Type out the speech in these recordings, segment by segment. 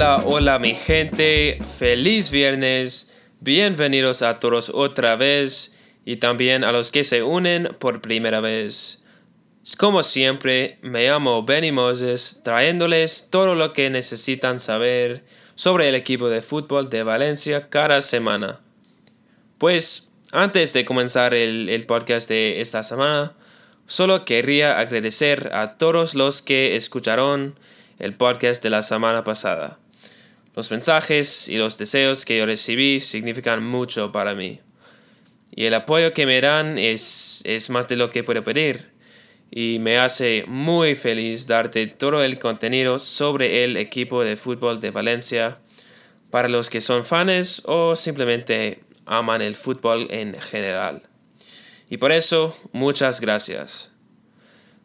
Hola, hola mi gente, feliz viernes, bienvenidos a todos otra vez y también a los que se unen por primera vez. Como siempre, me llamo Benny Moses, trayéndoles todo lo que necesitan saber sobre el equipo de fútbol de Valencia cada semana. Pues, antes de comenzar el, podcast de esta semana, solo querría agradecer a todos los que escucharon el podcast de la semana pasada. Los mensajes y los deseos que yo recibí significan mucho para mí. Y el apoyo que me dan es, es más de lo que puedo pedir. Y me hace muy feliz darte todo el contenido sobre el equipo de fútbol de Valencia para los que son fans o simplemente aman el fútbol en general. Y por eso, muchas gracias.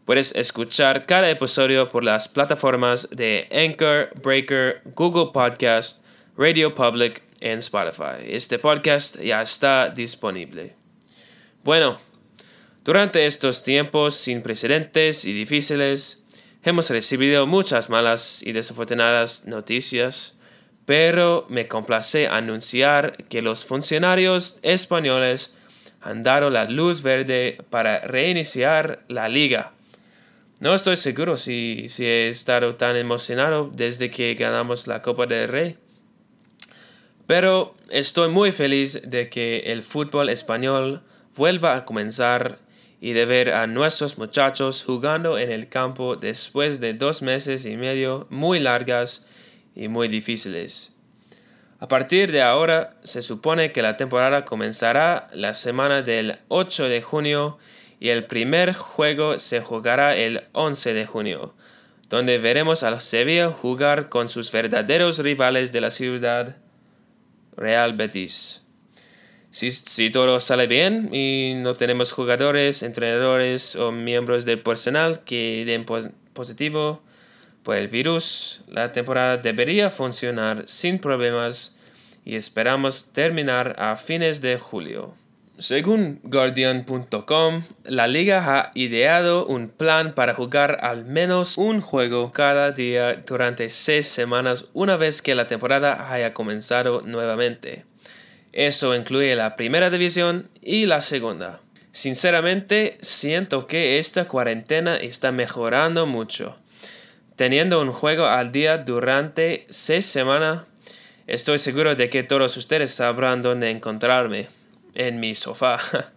Puedes escuchar cada episodio por las plataformas de Anchor, Breaker, Google Podcast, Radio Public y Spotify. Este podcast ya está disponible. Bueno, durante estos tiempos sin precedentes y difíciles, hemos recibido muchas malas y desafortunadas noticias, pero me complace anunciar que los funcionarios españoles han dado la luz verde para reiniciar la liga no estoy seguro si, si he estado tan emocionado desde que ganamos la Copa del Rey. Pero estoy muy feliz de que el fútbol español vuelva a comenzar y de ver a nuestros muchachos jugando en el campo después de dos meses y medio muy largas y muy difíciles. A partir de ahora se supone que la temporada comenzará la semana del 8 de junio y el primer juego se jugará el 11 de junio, donde veremos a Sevilla jugar con sus verdaderos rivales de la ciudad, Real Betis. Si, todo sale bien y no tenemos jugadores, entrenadores o miembros del personal que den positivo por el virus, la temporada debería funcionar sin problemas y esperamos terminar a fines de julio. Según Guardian.com, la liga ha ideado un plan para jugar al menos un juego cada día durante seis semanas una vez que la temporada haya comenzado nuevamente. Eso incluye la primera división y la segunda. Sinceramente, siento que esta cuarentena está mejorando mucho. Teniendo un juego al día durante seis semanas, estoy seguro de que todos ustedes sabrán dónde encontrarme en mi sofá.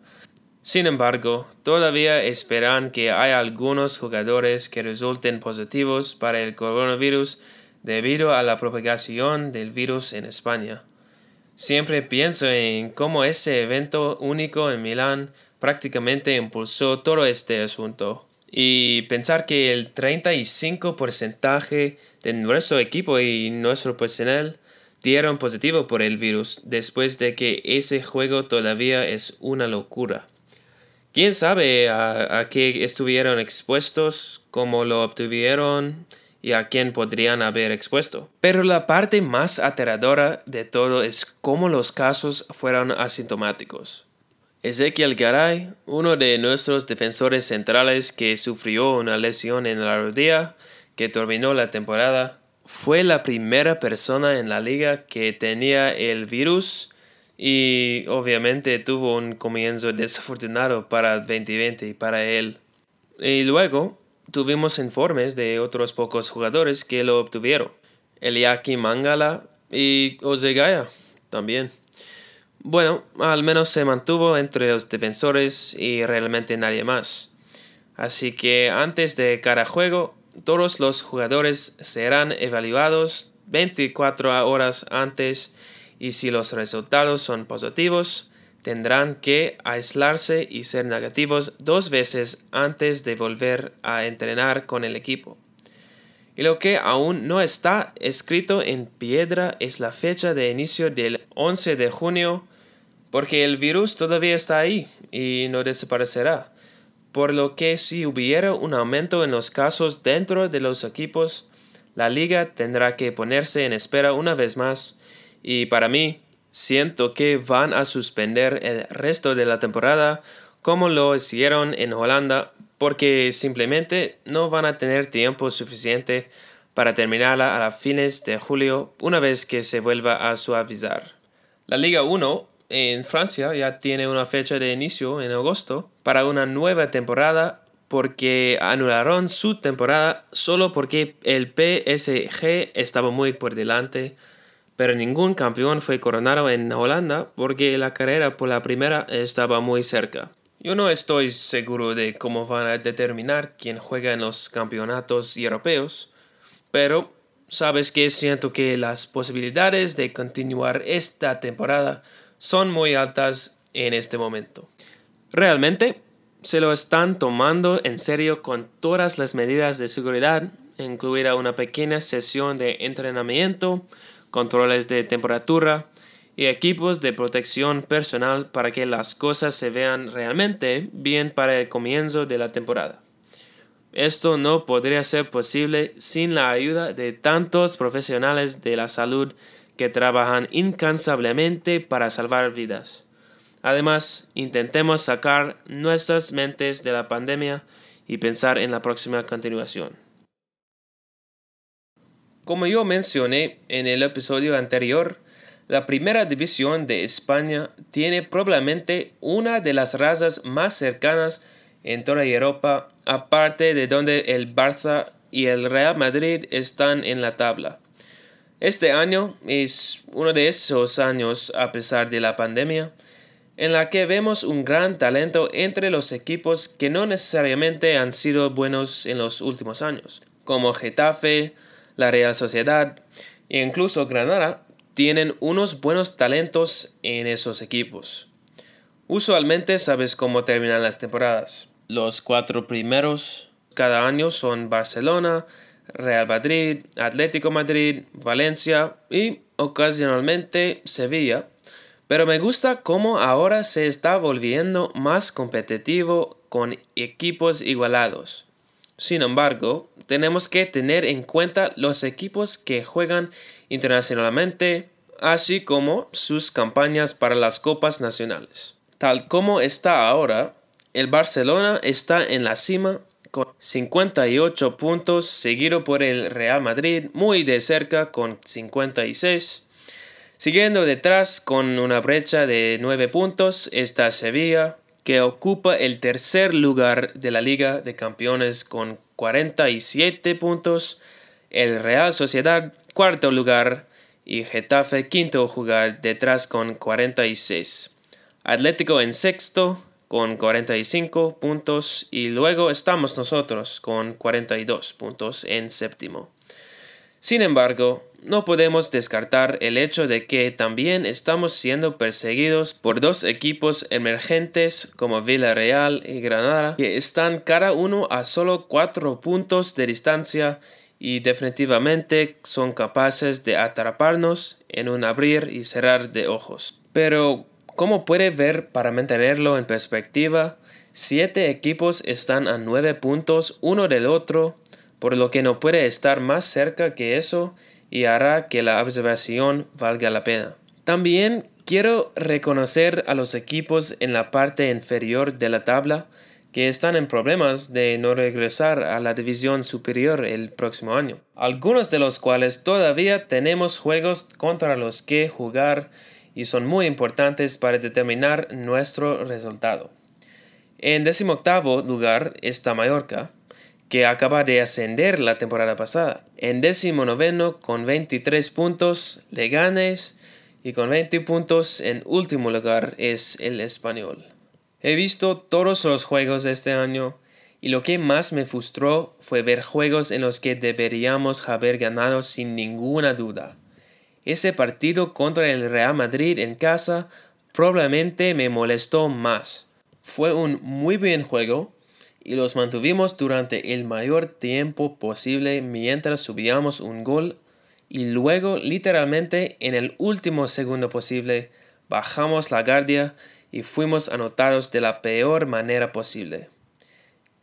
Sin embargo, todavía esperan que haya algunos jugadores que resulten positivos para el coronavirus debido a la propagación del virus en España. Siempre pienso en cómo ese evento único en Milán prácticamente impulsó todo este asunto. Y pensar que el 35% de nuestro equipo y nuestro personal dieron positivo por el virus después de que ese juego todavía es una locura. ¿Quién sabe a, qué estuvieron expuestos, cómo lo obtuvieron y a quién podrían haber expuesto? Pero la parte más aterradora de todo es cómo los casos fueron asintomáticos. Ezequiel Garay, uno de nuestros defensores centrales que sufrió una lesión en la rodilla que terminó la temporada, fue la primera persona en la liga que tenía el virus y obviamente tuvo un comienzo desafortunado para 2020 para él. Y luego tuvimos informes de otros pocos jugadores que lo obtuvieron. Eliaki Mangala y Ozegaya también. Bueno, al menos se mantuvo entre los defensores y realmente nadie más. Así que antes de cada juego todos los jugadores serán evaluados 24 horas antes y si los resultados son positivos, tendrán que aislarse y ser negativos dos veces antes de volver a entrenar con el equipo. Y lo que aún no está escrito en piedra es la fecha de inicio del 11 de junio, porque el virus todavía está ahí y no desaparecerá por lo que si hubiera un aumento en los casos dentro de los equipos, la liga tendrá que ponerse en espera una vez más y para mí siento que van a suspender el resto de la temporada como lo hicieron en Holanda porque simplemente no van a tener tiempo suficiente para terminarla a fines de julio una vez que se vuelva a suavizar. La Liga 1 en Francia ya tiene una fecha de inicio en agosto para una nueva temporada porque anularon su temporada solo porque el PSG estaba muy por delante, pero ningún campeón fue coronado en Holanda porque la carrera por la primera estaba muy cerca. Yo no estoy seguro de cómo van a determinar quién juega en los campeonatos europeos, pero sabes que siento que las posibilidades de continuar esta temporada son muy altas en este momento. Realmente se lo están tomando en serio con todas las medidas de seguridad, incluida una pequeña sesión de entrenamiento, controles de temperatura y equipos de protección personal para que las cosas se vean realmente bien para el comienzo de la temporada. Esto no podría ser posible sin la ayuda de tantos profesionales de la salud que trabajan incansablemente para salvar vidas. Además, intentemos sacar nuestras mentes de la pandemia y pensar en la próxima continuación. Como yo mencioné en el episodio anterior, la primera división de España tiene probablemente una de las razas más cercanas en toda Europa, aparte de donde el Barça y el Real Madrid están en la tabla. Este año es uno de esos años, a pesar de la pandemia, en la que vemos un gran talento entre los equipos que no necesariamente han sido buenos en los últimos años, como Getafe, la Real Sociedad e incluso Granada, tienen unos buenos talentos en esos equipos. Usualmente sabes cómo terminan las temporadas. Los cuatro primeros cada año son Barcelona, Real Madrid, Atlético Madrid, Valencia y ocasionalmente Sevilla pero me gusta cómo ahora se está volviendo más competitivo con equipos igualados. Sin embargo, tenemos que tener en cuenta los equipos que juegan internacionalmente, así como sus campañas para las copas nacionales. Tal como está ahora, el Barcelona está en la cima con 58 puntos, seguido por el Real Madrid muy de cerca con 56 Siguiendo detrás con una brecha de 9 puntos está Sevilla, que ocupa el tercer lugar de la Liga de Campeones con 47 puntos, el Real Sociedad cuarto lugar y Getafe quinto lugar detrás con 46. Atlético en sexto con 45 puntos y luego estamos nosotros con 42 puntos en séptimo. Sin embargo, no podemos descartar el hecho de que también estamos siendo perseguidos por dos equipos emergentes como Villarreal y Granada, que están cada uno a solo cuatro puntos de distancia y definitivamente son capaces de atraparnos en un abrir y cerrar de ojos. Pero, como puede ver para mantenerlo en perspectiva, siete equipos están a nueve puntos uno del otro por lo que no puede estar más cerca que eso y hará que la observación valga la pena. También quiero reconocer a los equipos en la parte inferior de la tabla que están en problemas de no regresar a la división superior el próximo año, algunos de los cuales todavía tenemos juegos contra los que jugar y son muy importantes para determinar nuestro resultado. En decimoctavo lugar está Mallorca, que acaba de ascender la temporada pasada. En décimo noveno con 23 puntos, Leganes y con 20 puntos en último lugar es el español. He visto todos los juegos de este año y lo que más me frustró fue ver juegos en los que deberíamos haber ganado sin ninguna duda. Ese partido contra el Real Madrid en casa probablemente me molestó más. Fue un muy buen juego, y los mantuvimos durante el mayor tiempo posible mientras subíamos un gol y luego literalmente en el último segundo posible bajamos la guardia y fuimos anotados de la peor manera posible.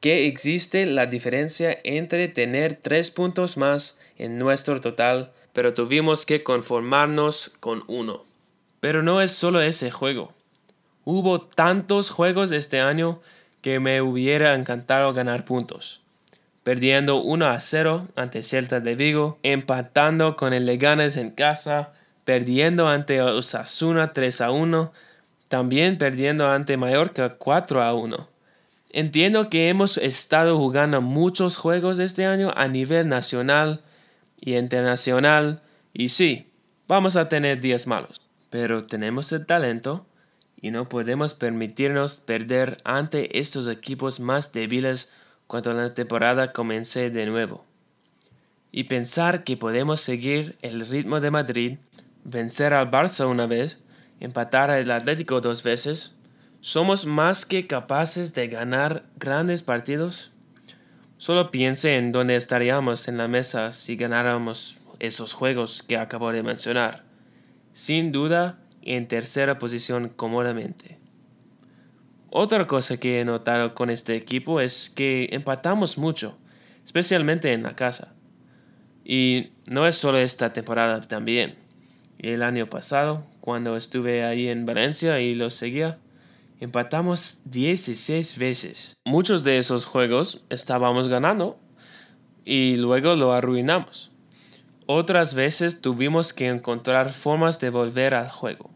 ¿Qué existe la diferencia entre tener tres puntos más en nuestro total, pero tuvimos que conformarnos con uno. Pero no es solo ese juego. Hubo tantos juegos este año que me hubiera encantado ganar puntos. perdiendo 1 a 0 ante Celta de Vigo, empatando con el Leganes en casa, perdiendo ante Osasuna 3 a 1, también perdiendo ante Mallorca 4 a 1. Entiendo que hemos estado jugando muchos juegos este año a nivel nacional y internacional, y sí, vamos a tener días malos, pero tenemos el talento y no podemos permitirnos perder ante estos equipos más débiles cuando la temporada comience de nuevo. Y pensar que podemos seguir el ritmo de Madrid, vencer al Barça una vez, empatar al Atlético dos veces, ¿somos más que capaces de ganar grandes partidos? Solo piense en dónde estaríamos en la mesa si ganáramos esos juegos que acabo de mencionar. Sin duda, en tercera posición cómodamente. Otra cosa que he notado con este equipo es que empatamos mucho, especialmente en la casa. Y no es solo esta temporada también. El año pasado, cuando estuve ahí en Valencia y lo seguía, empatamos 16 veces. Muchos de esos juegos estábamos ganando y luego lo arruinamos. Otras veces tuvimos que encontrar formas de volver al juego.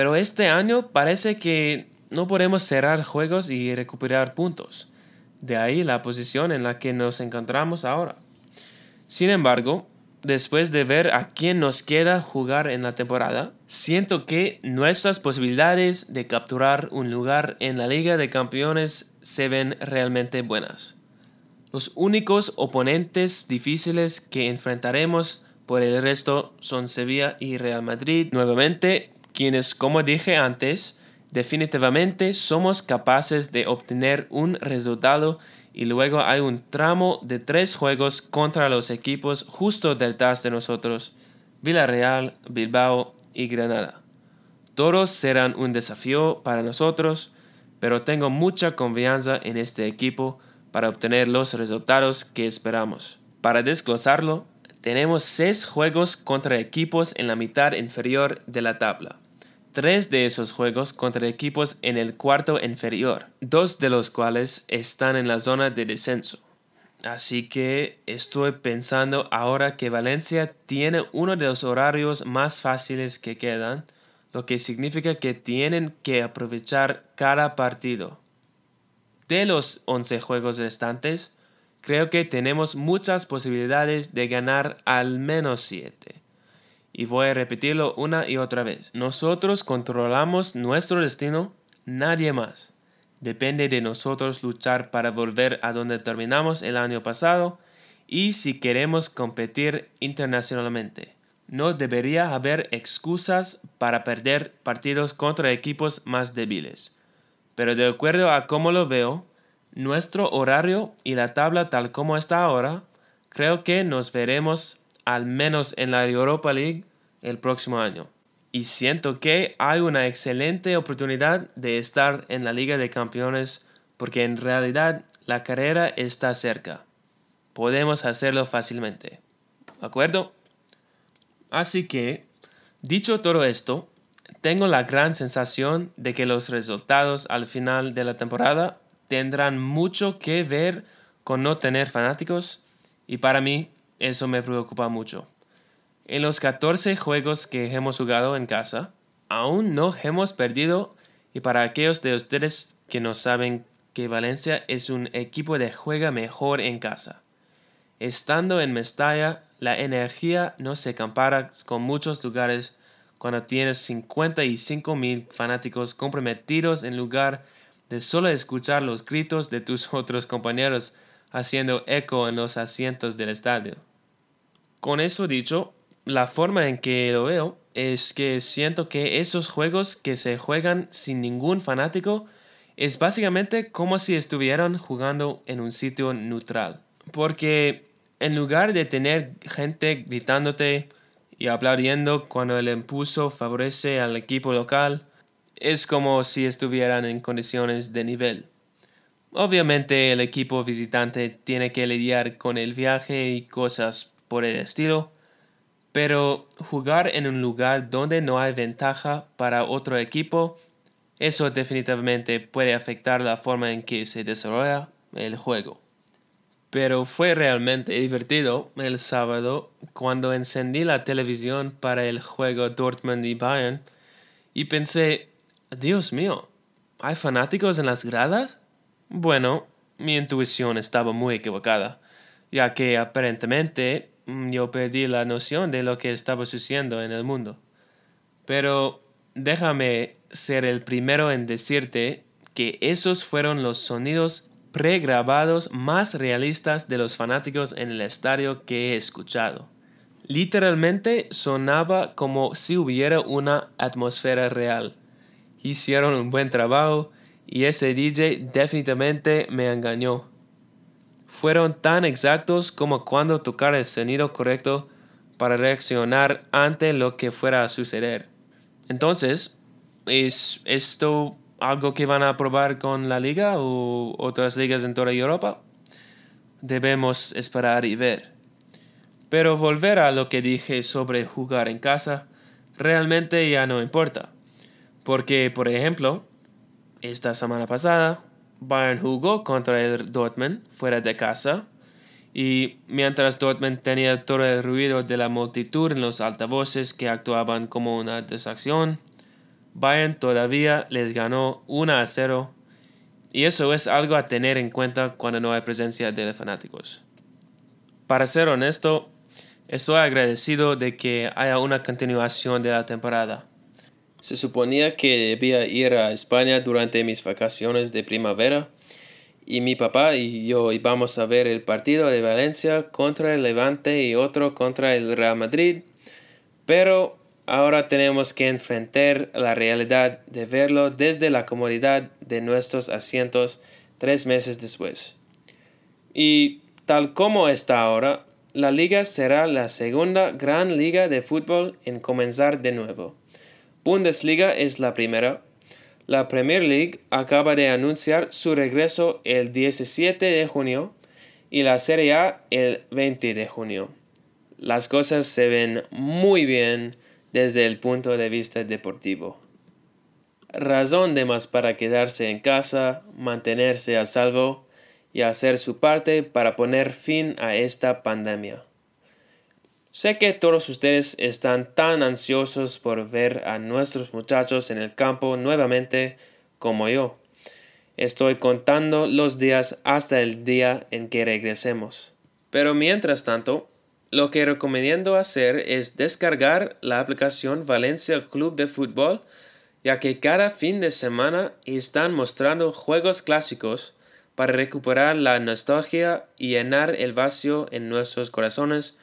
Pero este año parece que no podemos cerrar juegos y recuperar puntos. De ahí la posición en la que nos encontramos ahora. Sin embargo, después de ver a quién nos queda jugar en la temporada, siento que nuestras posibilidades de capturar un lugar en la Liga de Campeones se ven realmente buenas. Los únicos oponentes difíciles que enfrentaremos por el resto son Sevilla y Real Madrid. Nuevamente, quienes, como dije antes, definitivamente somos capaces de obtener un resultado y luego hay un tramo de tres juegos contra los equipos justo detrás de nosotros, Villarreal, Bilbao y Granada. Todos serán un desafío para nosotros, pero tengo mucha confianza en este equipo para obtener los resultados que esperamos. Para desglosarlo, tenemos seis juegos contra equipos en la mitad inferior de la tabla. Tres de esos juegos contra equipos en el cuarto inferior, dos de los cuales están en la zona de descenso. Así que estoy pensando ahora que Valencia tiene uno de los horarios más fáciles que quedan, lo que significa que tienen que aprovechar cada partido. De los 11 juegos restantes, creo que tenemos muchas posibilidades de ganar al menos 7. Y voy a repetirlo una y otra vez. Nosotros controlamos nuestro destino, nadie más. Depende de nosotros luchar para volver a donde terminamos el año pasado y si queremos competir internacionalmente. No debería haber excusas para perder partidos contra equipos más débiles. Pero de acuerdo a cómo lo veo, nuestro horario y la tabla tal como está ahora, creo que nos veremos al menos en la Europa League el próximo año. Y siento que hay una excelente oportunidad de estar en la Liga de Campeones porque en realidad la carrera está cerca. Podemos hacerlo fácilmente. ¿De acuerdo? Así que, dicho todo esto, tengo la gran sensación de que los resultados al final de la temporada tendrán mucho que ver con no tener fanáticos y para mí eso me preocupa mucho. En los 14 juegos que hemos jugado en casa, aún no hemos perdido y para aquellos de ustedes que no saben que Valencia es un equipo de juega mejor en casa. Estando en Mestalla, la energía no se compara con muchos lugares cuando tienes 55 mil fanáticos comprometidos en lugar de solo escuchar los gritos de tus otros compañeros haciendo eco en los asientos del estadio. Con eso dicho, la forma en que lo veo es que siento que esos juegos que se juegan sin ningún fanático es básicamente como si estuvieran jugando en un sitio neutral. Porque en lugar de tener gente gritándote y aplaudiendo cuando el impulso favorece al equipo local, es como si estuvieran en condiciones de nivel. Obviamente el equipo visitante tiene que lidiar con el viaje y cosas por el estilo, pero jugar en un lugar donde no hay ventaja para otro equipo, eso definitivamente puede afectar la forma en que se desarrolla el juego. Pero fue realmente divertido el sábado cuando encendí la televisión para el juego Dortmund y Bayern y pensé, Dios mío, ¿hay fanáticos en las gradas? Bueno, mi intuición estaba muy equivocada, ya que aparentemente yo perdí la noción de lo que estaba sucediendo en el mundo. Pero déjame ser el primero en decirte que esos fueron los sonidos pregrabados más realistas de los fanáticos en el estadio que he escuchado. Literalmente sonaba como si hubiera una atmósfera real. Hicieron un buen trabajo y ese DJ definitivamente me engañó. Fueron tan exactos como cuando tocar el sonido correcto para reaccionar ante lo que fuera a suceder. Entonces, ¿es esto algo que van a probar con la liga o otras ligas en toda Europa? Debemos esperar y ver. Pero volver a lo que dije sobre jugar en casa, realmente ya no importa. Porque, por ejemplo, esta semana pasada, Bayern jugó contra el Dortmund fuera de casa y mientras Dortmund tenía todo el ruido de la multitud en los altavoces que actuaban como una distracción, Bayern todavía les ganó 1 a 0 y eso es algo a tener en cuenta cuando no hay presencia de fanáticos. Para ser honesto, estoy agradecido de que haya una continuación de la temporada. Se suponía que debía ir a España durante mis vacaciones de primavera y mi papá y yo íbamos a ver el partido de Valencia contra el Levante y otro contra el Real Madrid, pero ahora tenemos que enfrentar la realidad de verlo desde la comodidad de nuestros asientos tres meses después. Y tal como está ahora, la liga será la segunda gran liga de fútbol en comenzar de nuevo. Bundesliga es la primera, la Premier League acaba de anunciar su regreso el 17 de junio y la Serie A el 20 de junio. Las cosas se ven muy bien desde el punto de vista deportivo. Razón de más para quedarse en casa, mantenerse a salvo y hacer su parte para poner fin a esta pandemia. Sé que todos ustedes están tan ansiosos por ver a nuestros muchachos en el campo nuevamente como yo. Estoy contando los días hasta el día en que regresemos. Pero mientras tanto, lo que recomiendo hacer es descargar la aplicación Valencia Club de Fútbol, ya que cada fin de semana están mostrando juegos clásicos para recuperar la nostalgia y llenar el vacío en nuestros corazones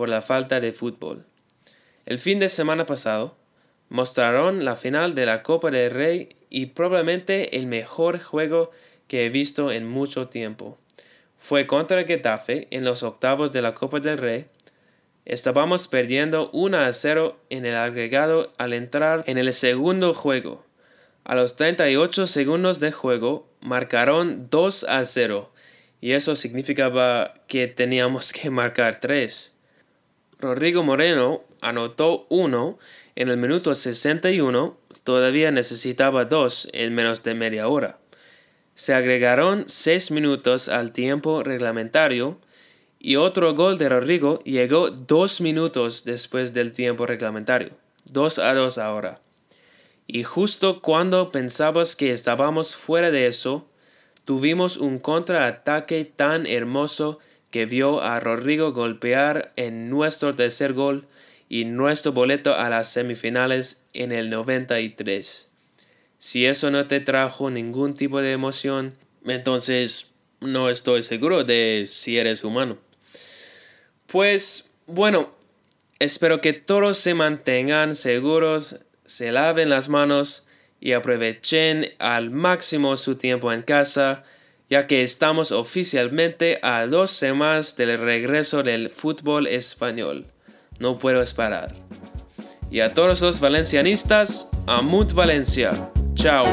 por la falta de fútbol. El fin de semana pasado mostraron la final de la Copa del Rey y probablemente el mejor juego que he visto en mucho tiempo. Fue contra Getafe en los octavos de la Copa del Rey. Estábamos perdiendo 1 a 0 en el agregado al entrar en el segundo juego. A los 38 segundos de juego marcaron 2 a 0 y eso significaba que teníamos que marcar 3. Rodrigo Moreno anotó uno en el minuto 61, todavía necesitaba dos en menos de media hora. Se agregaron seis minutos al tiempo reglamentario y otro gol de Rodrigo llegó dos minutos después del tiempo reglamentario. Dos a dos ahora. Y justo cuando pensabas que estábamos fuera de eso, tuvimos un contraataque tan hermoso que vio a Rodrigo golpear en nuestro tercer gol y nuestro boleto a las semifinales en el 93. Si eso no te trajo ningún tipo de emoción, entonces no estoy seguro de si eres humano. Pues bueno, espero que todos se mantengan seguros, se laven las manos y aprovechen al máximo su tiempo en casa ya que estamos oficialmente a dos semanas del regreso del fútbol español. No puedo esperar. Y a todos los valencianistas, Amut Valencia. Chao.